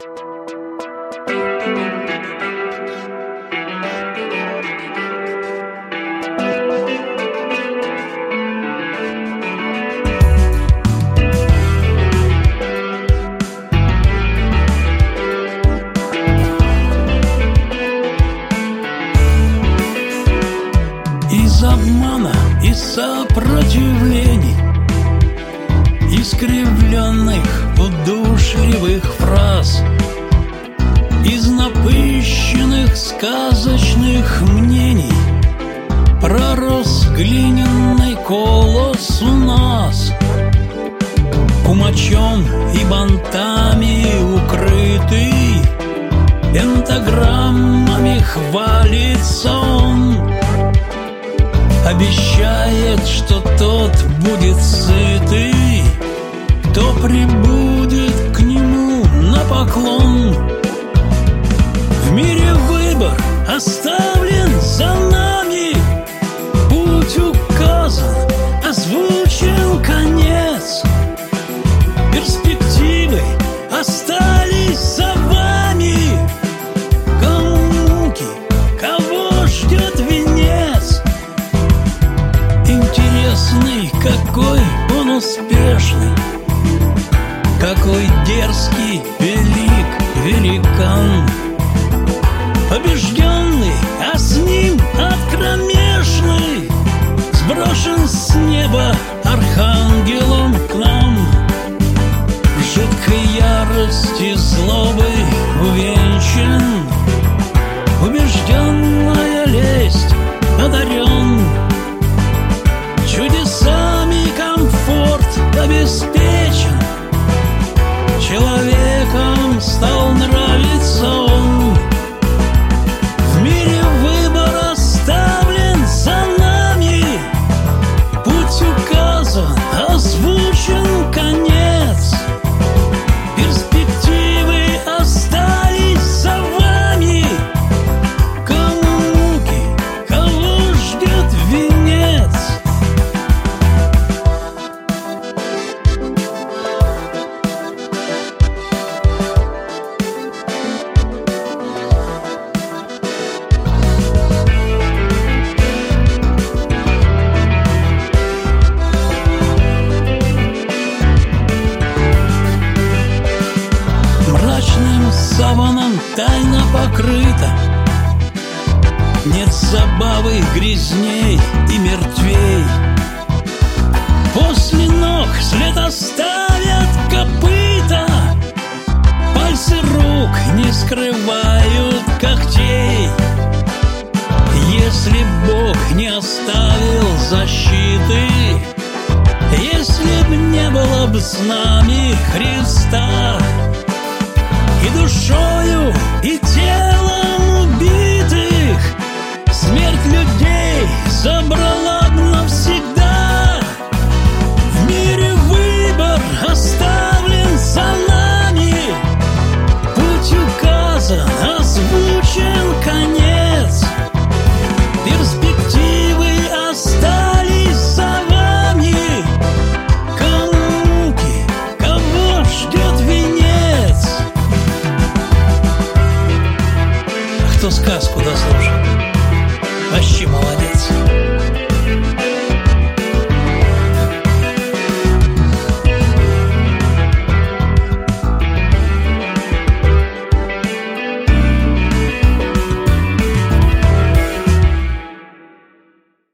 Из обмана и сопротивлений Искривленных удушливых фраз Глиняный колос у нас. Кумачом и бантами укрытый Пентаграммами хвалится он. Обещает, что тот будет сытый Кто прибудет к нему на поклон какой он успешный Какой дерзкий, Deus. Тайна покрыта. Нет забавы грязней и мертвей. После ног след оставят копыта. Пальцы рук не скрывают когтей. Если Бог не оставил защиты Если б не было бы с нами Христа и душою, и телом убитых Смерть людей забрала.